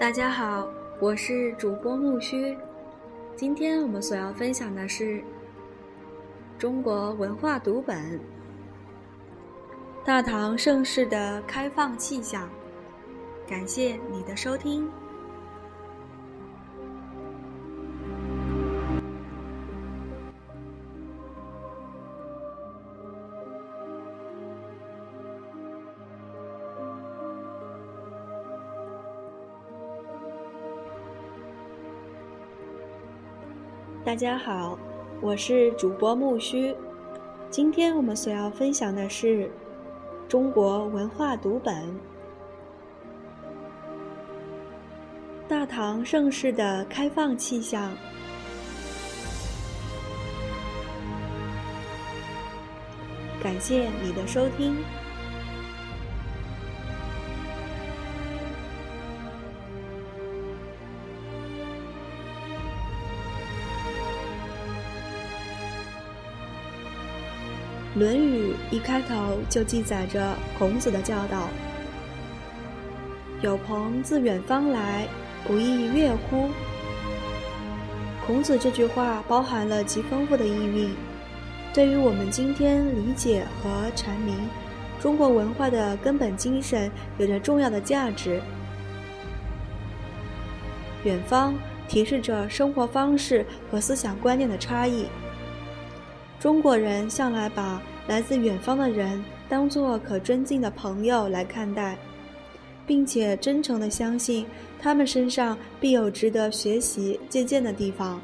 大家好，我是主播木须。今天我们所要分享的是中国文化读本《大唐盛世的开放气象》。感谢你的收听。大家好，我是主播木须。今天我们所要分享的是中国文化读本《大唐盛世的开放气象》。感谢你的收听。《一开头就记载着孔子的教导：“有朋自远方来，不亦乐乎？”孔子这句话包含了极丰富的意蕴，对于我们今天理解和阐明中国文化的根本精神有着重要的价值。远方提示着生活方式和思想观念的差异。中国人向来把来自远方的人当作可尊敬的朋友来看待，并且真诚地相信他们身上必有值得学习借鉴的地方。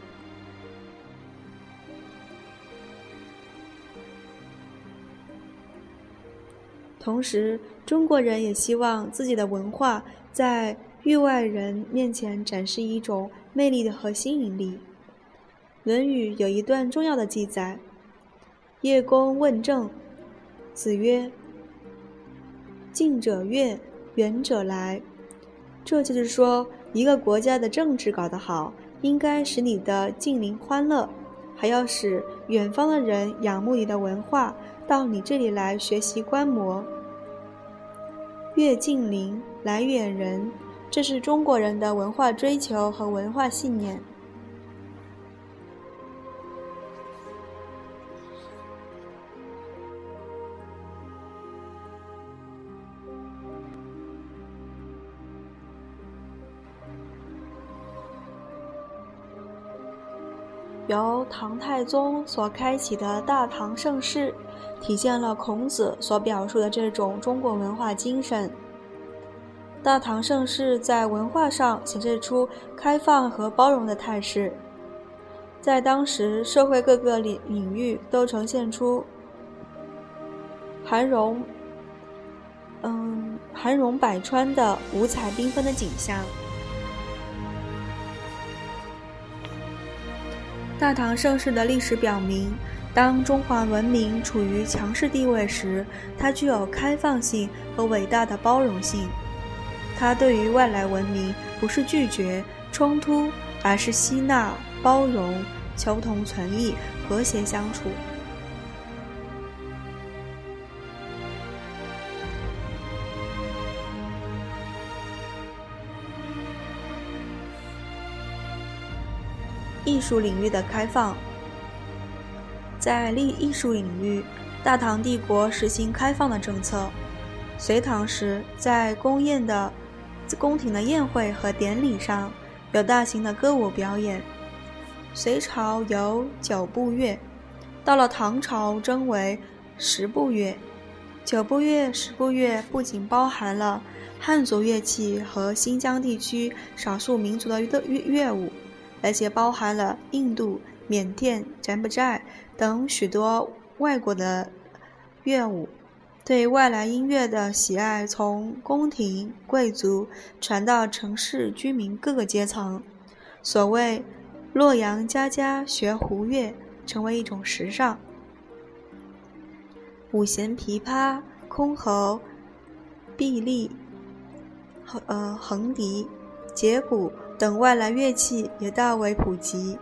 同时，中国人也希望自己的文化在域外人面前展示一种魅力的和吸引力。《论语》有一段重要的记载。叶公问政，子曰：“近者悦，远者来。”这就是说，一个国家的政治搞得好，应该使你的近邻欢乐，还要使远方的人仰慕你的文化，到你这里来学习观摩。悦近邻，来远人，这是中国人的文化追求和文化信念。由唐太宗所开启的大唐盛世，体现了孔子所表述的这种中国文化精神。大唐盛世在文化上显示出开放和包容的态势，在当时社会各个领领域都呈现出含荣，嗯，含荣百川的五彩缤纷的景象。大唐盛世的历史表明，当中华文明处于强势地位时，它具有开放性和伟大的包容性。它对于外来文明不是拒绝冲突，而是吸纳、包容、求同存异、和谐相处。艺术领域的开放，在历艺术领域，大唐帝国实行开放的政策。隋唐时，在宫宴的宫廷的宴会和典礼上，有大型的歌舞表演。隋朝有九部乐，到了唐朝增为十部乐。九部乐、十部乐不仅包含了汉族乐器和新疆地区少数民族的乐乐乐舞。而且包含了印度、缅甸、柬埔寨等许多外国的乐舞，对外来音乐的喜爱从宫廷贵族传到城市居民各个阶层。所谓“洛阳家家学胡乐”，成为一种时尚。五弦琵琶、箜篌、筚荔、横呃横笛、节鼓。等外来乐器也大为普及。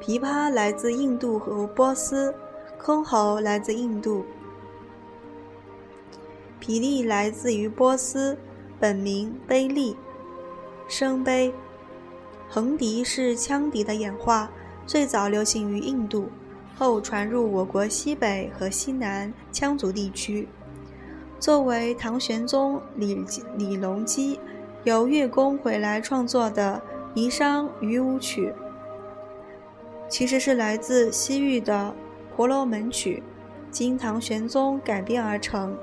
琵琶来自印度和波斯，箜篌来自印度，皮利来自于波斯，本名卑利，声碑。横笛是羌笛的演化，最早流行于印度，后传入我国西北和西南羌族地区。作为唐玄宗李李隆基由月宫回来创作的《霓裳羽舞曲》，其实是来自西域的婆罗门曲，经唐玄宗改编而成，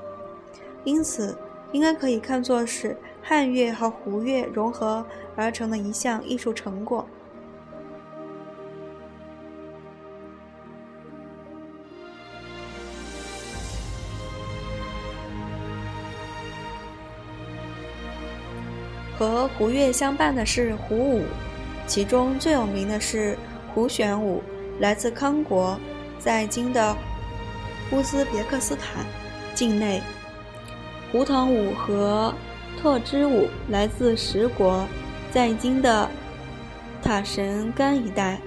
因此应该可以看作是汉乐和胡乐融合。而成的一项艺术成果。和胡乐相伴的是胡舞，其中最有名的是胡旋舞，来自康国，在今的乌兹别克斯坦境内；胡腾舞和特支舞来自十国。在今的塔什干一带，《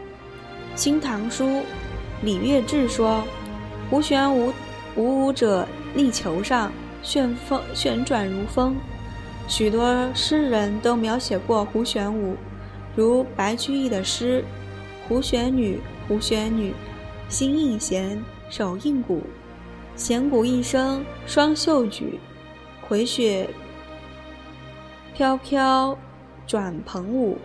新唐书·礼乐志》说：“胡旋舞，舞舞者立球上，旋风旋转如风。”许多诗人都描写过胡旋舞，如白居易的诗：“胡旋女，胡旋女，心应弦，手应鼓，弦鼓一声双袖举，回雪飘飘。”转蓬舞，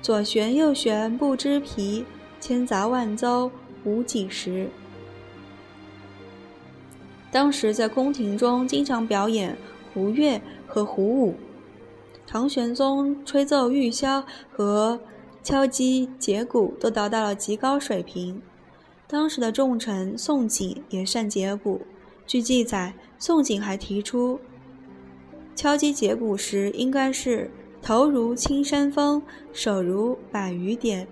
左旋右旋不知疲，千杂万邹无几时。当时在宫廷中经常表演胡乐和胡舞，唐玄宗吹奏玉箫和敲击节鼓都达到了极高水平。当时的重臣宋璟也善节鼓，据记载，宋璟还提出，敲击节鼓时应该是。头如青山峰，手如百余点，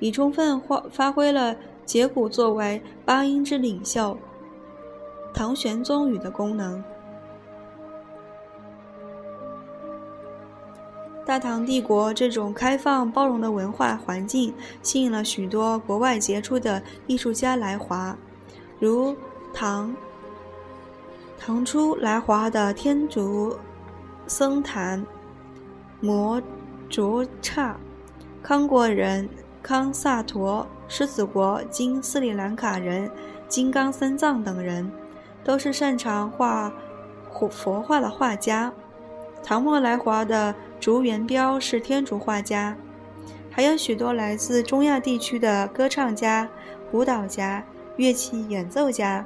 已充分发发挥了节鼓作为八音之领袖唐玄宗语的功能。大唐帝国这种开放包容的文化环境，吸引了许多国外杰出的艺术家来华，如唐唐初来华的天竺。僧坛摩卓刹、康国人康萨陀、狮子国今斯里兰卡人金刚三藏等人，都是擅长画佛画的画家。唐末来华的竹元彪是天竺画家，还有许多来自中亚地区的歌唱家、舞蹈家、乐器演奏家。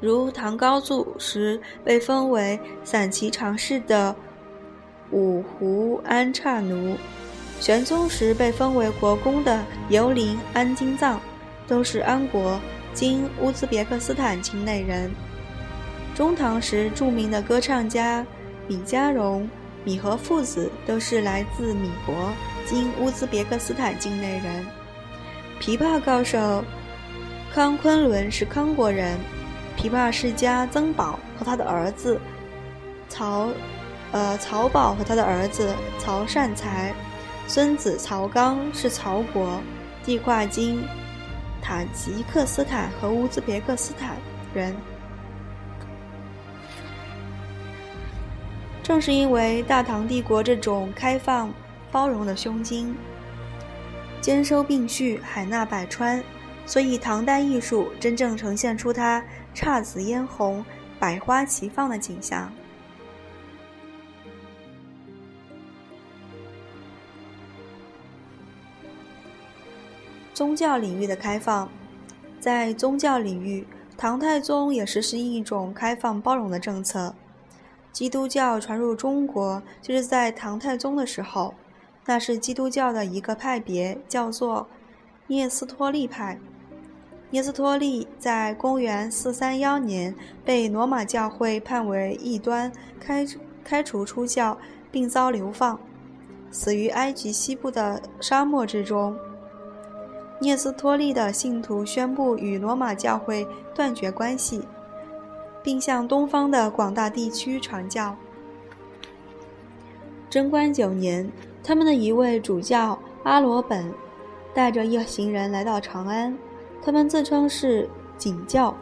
如唐高祖时被封为散骑常侍的五胡安刹奴，玄宗时被封为国公的尤林安金藏，都是安国（今乌兹别克斯坦）境内人。中唐时著名的歌唱家米迦荣、米和父子都是来自米国（今乌兹别克斯坦）境内人。琵琶高手康昆仑是康国人。琵琶世家曾宝和他的儿子曹，呃曹宝和他的儿子曹善才，孙子曹刚是曹国，地跨今塔吉克斯坦和乌兹别克斯坦人。正是因为大唐帝国这种开放包容的胸襟，兼收并蓄，海纳百川。所以，唐代艺术真正呈现出它姹紫嫣红、百花齐放的景象。宗教领域的开放，在宗教领域，唐太宗也实施一种开放包容的政策。基督教传入中国，就是在唐太宗的时候，那是基督教的一个派别，叫做聂斯托利派。聂斯托利在公元四三幺年被罗马教会判为异端，开开除出教，并遭流放，死于埃及西部的沙漠之中。聂斯托利的信徒宣布与罗马教会断绝关系，并向东方的广大地区传教。贞观九年，他们的一位主教阿罗本带着一行人来到长安。他们自称是景教，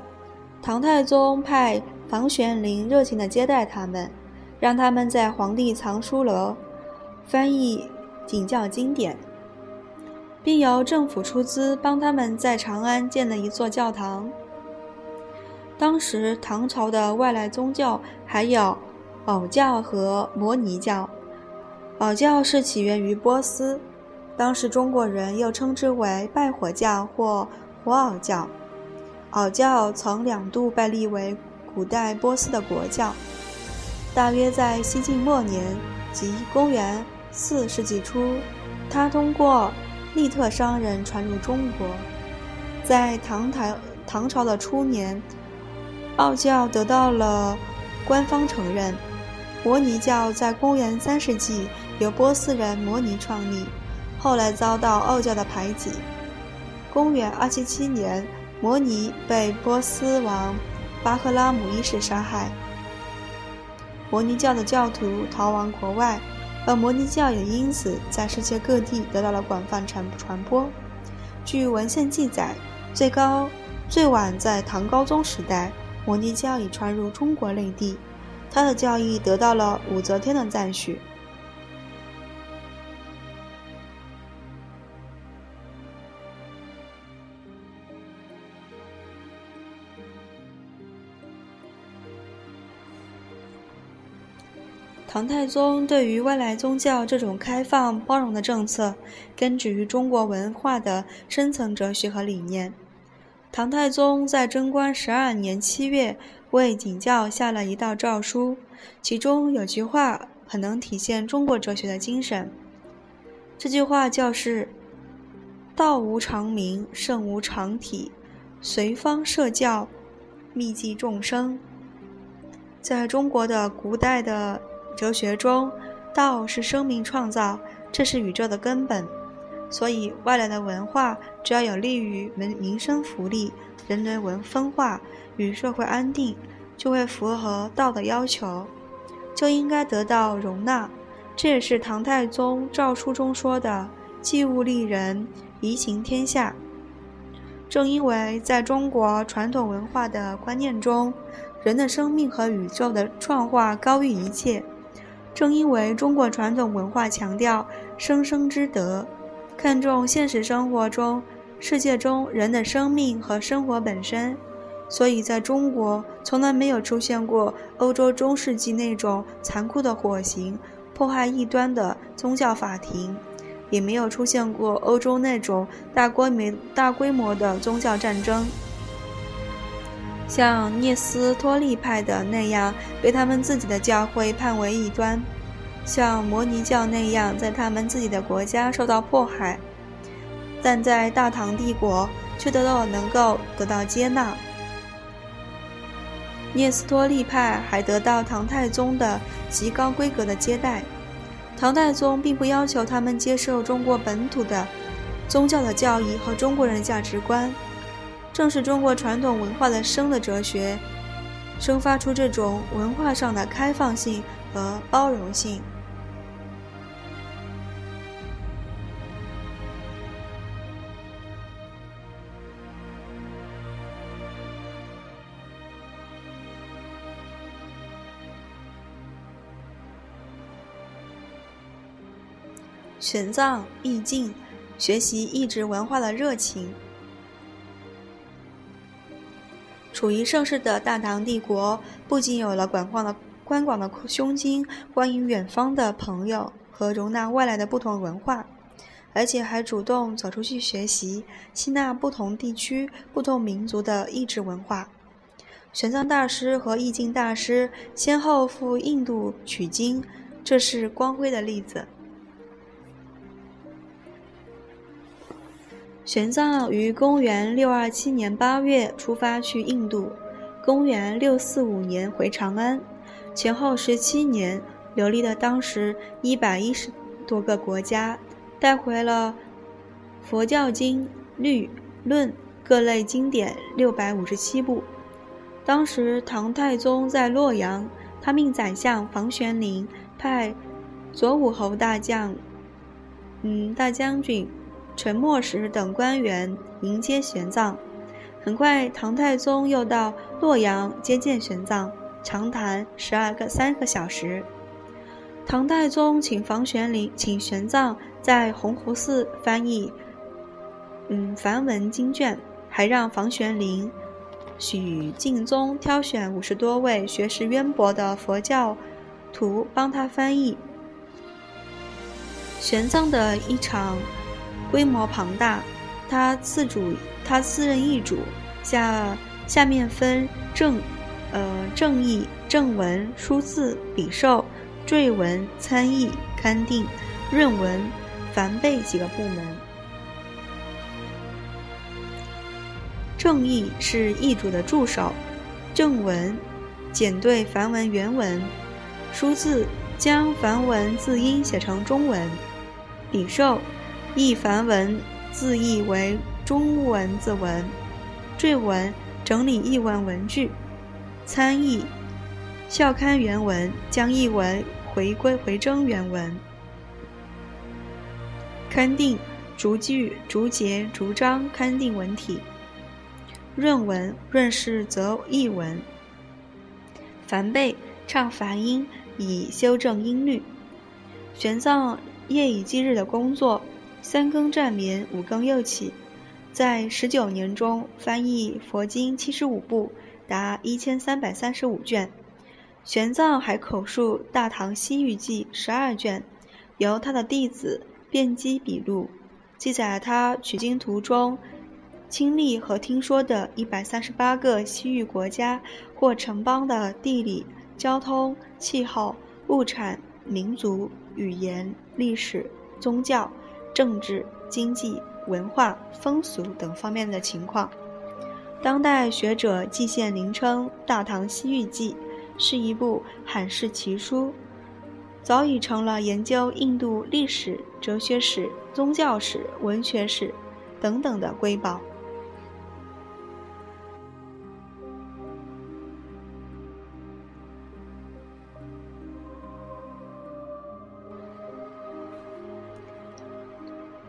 唐太宗派房玄龄热情地接待他们，让他们在皇帝藏书楼翻译景教经典，并由政府出资帮他们在长安建了一座教堂。当时唐朝的外来宗教还有袄教和摩尼教。袄教是起源于波斯，当时中国人又称之为拜火教或火袄教。袄教曾两度被立为古代波斯的国教。大约在西晋末年，即公元四世纪初，它通过粟特商人传入中国。在唐台唐朝的初年，奥教得到了官方承认。摩尼教在公元三世纪由波斯人摩尼创立，后来遭到奥教的排挤。公元二七七年，摩尼被波斯王巴赫拉姆一世杀害。摩尼教的教徒逃亡国外，而摩尼教也因此在世界各地得到了广泛传传播。据文献记载，最高最晚在唐高宗时代，摩尼教已传入中国内地，他的教义得到了武则天的赞许。唐太宗对于外来宗教这种开放包容的政策，根植于中国文化的深层哲学和理念。唐太宗在贞观十二年七月为景教下了一道诏书，其中有句话很能体现中国哲学的精神。这句话就是：“道无常名，圣无常体，随方设教，密济众生。”在中国的古代的。哲学中，道是生命创造，这是宇宙的根本。所以，外来的文化只要有利于民民生福利、人人文分化与社会安定，就会符合道的要求，就应该得到容纳。这也是唐太宗诏书中说的“济物利人，宜行天下”。正因为在中国传统文化的观念中，人的生命和宇宙的创化高于一切。正因为中国传统文化强调生生之德，看重现实生活中世界中人的生命和生活本身，所以在中国从来没有出现过欧洲中世纪那种残酷的火刑、迫害异端的宗教法庭，也没有出现过欧洲那种大规模、大规模的宗教战争。像聂斯托利派的那样被他们自己的教会判为异端，像摩尼教那样在他们自己的国家受到迫害，但在大唐帝国却得到能够得到接纳。聂斯托利派还得到唐太宗的极高规格的接待，唐太宗并不要求他们接受中国本土的宗教的教义和中国人价值观。正是中国传统文化的生的哲学，生发出这种文化上的开放性和包容性。玄奘易净，学习异质文化的热情。处于盛世的大唐帝国，不仅有了广泛的、宽广的胸襟，欢迎远方的朋友和容纳外来的不同文化，而且还主动走出去学习，吸纳不同地区、不同民族的意志文化。玄奘大师和易经大师先后赴印度取经，这是光辉的例子。玄奘于公元六二七年八月出发去印度，公元六四五年回长安，前后十七年游历了当时一百一十多个国家，带回了佛教经、律、论各类经典六百五十七部。当时唐太宗在洛阳，他命宰相房玄龄派左武侯大将，嗯，大将军。陈默石等官员迎接玄奘，很快唐太宗又到洛阳接见玄奘。长谈十二个三个小时。唐太宗请房玄龄，请玄奘在洪湖寺翻译，嗯，梵文经卷，还让房玄龄、许敬宗挑选五十多位学识渊博的佛教徒帮他翻译。玄奘的一场规模庞大，他自主，他自任译主，下下面分正，呃，正义、正文、书字、笔受。缀文、参议、勘定、润文、凡备几个部门。正义是译主的助手，正文检对梵文原文，书字将梵文字音写成中文，笔受译梵文字译为中文字文，缀文整理译文文句，参议。校刊原文将译文回归回征原文，刊定逐句逐节逐章刊定文体，润文润饰则译文，梵备唱梵音以修正音律。玄奘夜以继日的工作，三更暂眠五更又起，在十九年中翻译佛经七十五部，达一千三百三十五卷。玄奘还口述《大唐西域记》十二卷，由他的弟子辩机笔录，记载了他取经途中亲历和听说的一百三十八个西域国家或城邦的地理、交通、气候、物产、民族、语言、历史、宗教、政治、经济、文化、风俗等方面的情况。当代学者季羡林称《大唐西域记》。是一部罕世奇书，早已成了研究印度历史、哲学史、宗教史、文学史等等的瑰宝。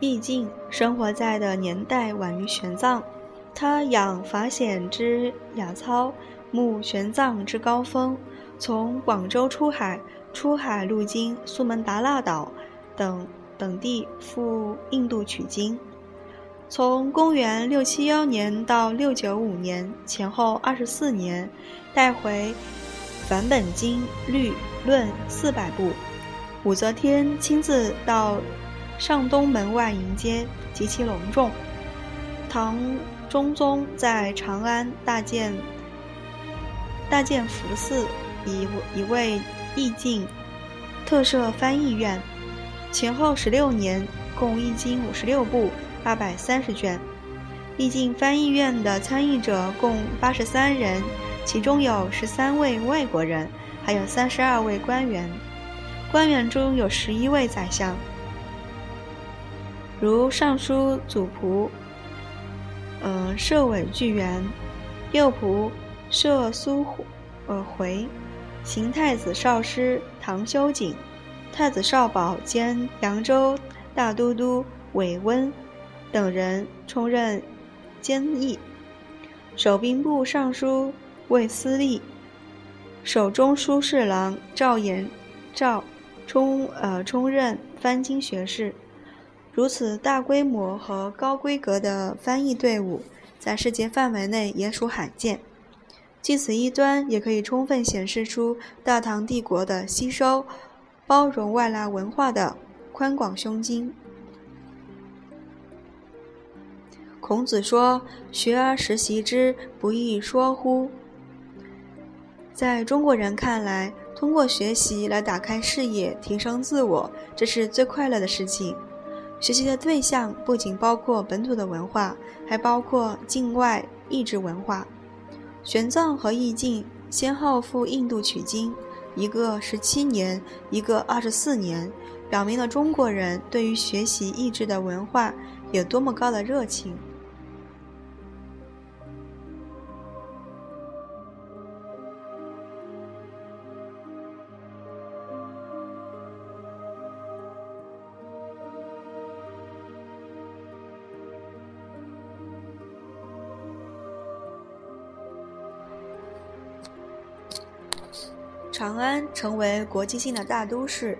毕竟生活在的年代晚于玄奘，他养法显之雅操。慕玄奘之高峰，从广州出海，出海路经苏门答腊岛等等地赴印度取经。从公元六七幺年到六九五年前后二十四年，带回梵本经律论四百部。武则天亲自到上东门外迎接，极其隆重。唐中宗在长安大建。大建福寺，以以为译经，特设翻译院，前后十六年，共译经五十六部，八百三十卷。译经翻译院的参译者共八十三人，其中有十三位外国人，还有三十二位官员。官员中有十一位宰相，如尚书祖仆，嗯，设委巨源，右仆。摄苏呃回，行太子少师唐修景，太子少保兼扬州大都督韦温等人充任监议，守兵部尚书魏思立，守中书侍郎赵延赵充呃充任翻经学士。如此大规模和高规格的翻译队伍，在世界范围内也属罕见。据此一端，也可以充分显示出大唐帝国的吸收、包容外来文化的宽广胸襟。孔子说：“学而时习之，不亦说乎？”在中国人看来，通过学习来打开视野、提升自我，这是最快乐的事情。学习的对象不仅包括本土的文化，还包括境外异质文化。玄奘和易经先后赴印度取经，一个十七年，一个二十四年，表明了中国人对于学习异质的文化有多么高的热情。长安成为国际性的大都市。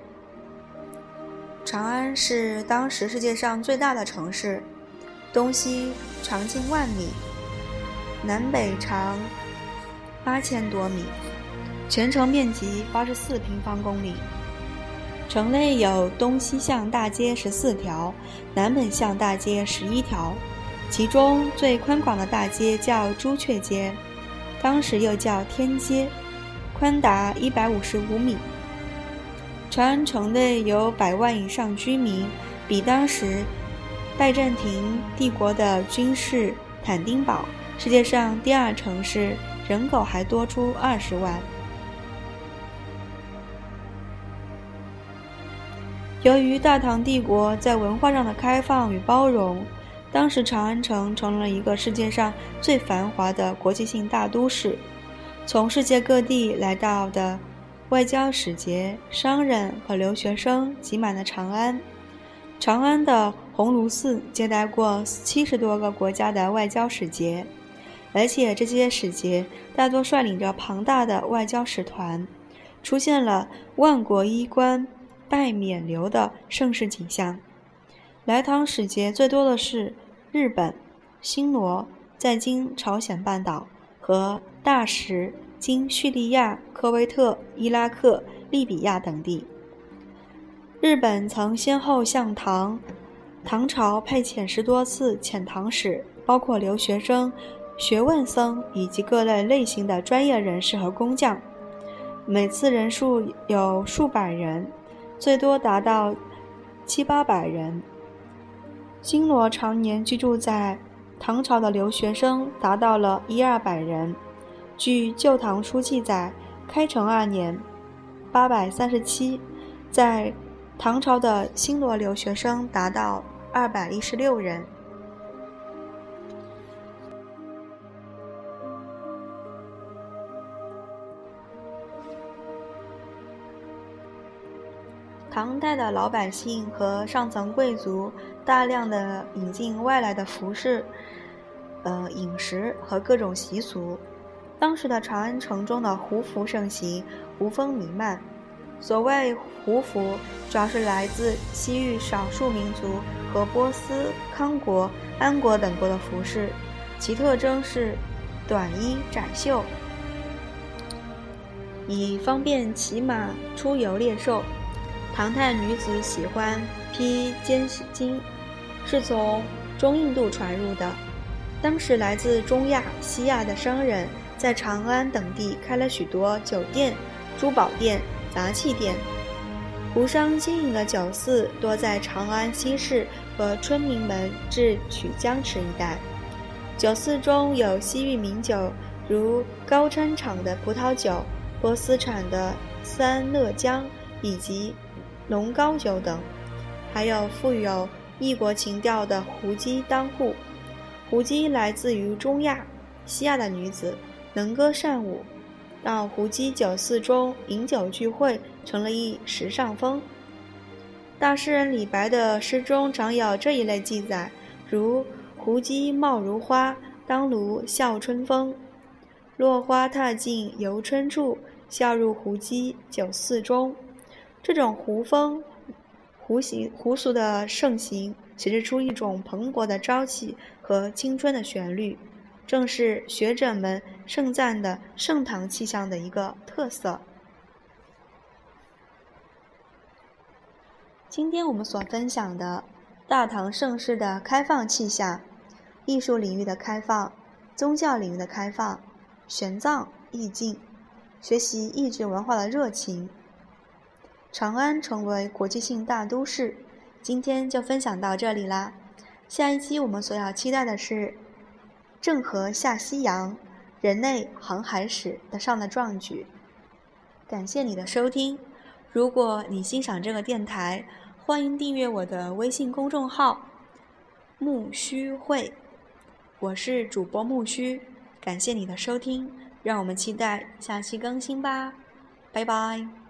长安是当时世界上最大的城市，东西长近万米，南北长八千多米，全城面积八十四平方公里。城内有东西向大街十四条，南北向大街十一条，其中最宽广的大街叫朱雀街，当时又叫天街，宽达一百五十五米。长安城内有百万以上居民，比当时拜占庭帝国的君士坦丁堡（世界上第二城市）人口还多出二十万。由于大唐帝国在文化上的开放与包容，当时长安城成了一个世界上最繁华的国际性大都市，从世界各地来到的。外交使节、商人和留学生挤满了长安。长安的鸿胪寺接待过七十多个国家的外交使节，而且这些使节大多率领着庞大的外交使团，出现了万国衣冠拜冕旒的盛世景象。来唐使节最多的是日本、新罗（在今朝鲜半岛）和大食。今叙利亚、科威特、伊拉克、利比亚等地，日本曾先后向唐唐朝派遣十多次遣唐使，包括留学生、学问僧以及各类类型的专业人士和工匠，每次人数有数百人，最多达到七八百人。新罗常年居住在唐朝的留学生达到了一二百人。据《旧唐书》记载，开成二年（八百三十七），在唐朝的新罗留学生达到二百一十六人。唐代的老百姓和上层贵族大量的引进外来的服饰、呃饮食和各种习俗。当时的长安城中的胡服盛行，胡风弥漫。所谓胡服，主要是来自西域少数民族和波斯、康国、安国等国的服饰，其特征是短衣窄袖，以方便骑马出游猎兽。唐代女子喜欢披肩巾，是从中印度传入的。当时来自中亚、西亚的商人。在长安等地开了许多酒店、珠宝店、杂器店。胡商经营的酒肆多在长安西市和春明门至曲江池一带。酒肆中有西域名酒，如高川厂的葡萄酒、波斯产的三乐江以及龙高酒等，还有富有异国情调的胡姬当户。胡姬来自于中亚、西亚的女子。能歌善舞，到胡姬酒肆中饮酒聚会成了一时尚风。大诗人李白的诗中常有这一类记载，如“胡姬貌如花，当卢笑春风。落花踏尽游春处，笑入胡姬酒肆中。”这种胡风、胡行、胡俗的盛行，显示出一种蓬勃的朝气和青春的旋律。正是学者们盛赞的盛唐气象的一个特色。今天我们所分享的大唐盛世的开放气象、艺术领域的开放、宗教领域的开放、玄奘意境、学习意志文化的热情，长安成为国际性大都市。今天就分享到这里啦，下一期我们所要期待的是。郑和下西洋，人类航海史的上的壮举。感谢你的收听，如果你欣赏这个电台，欢迎订阅我的微信公众号“木须会”，我是主播木须。感谢你的收听，让我们期待下期更新吧，拜拜。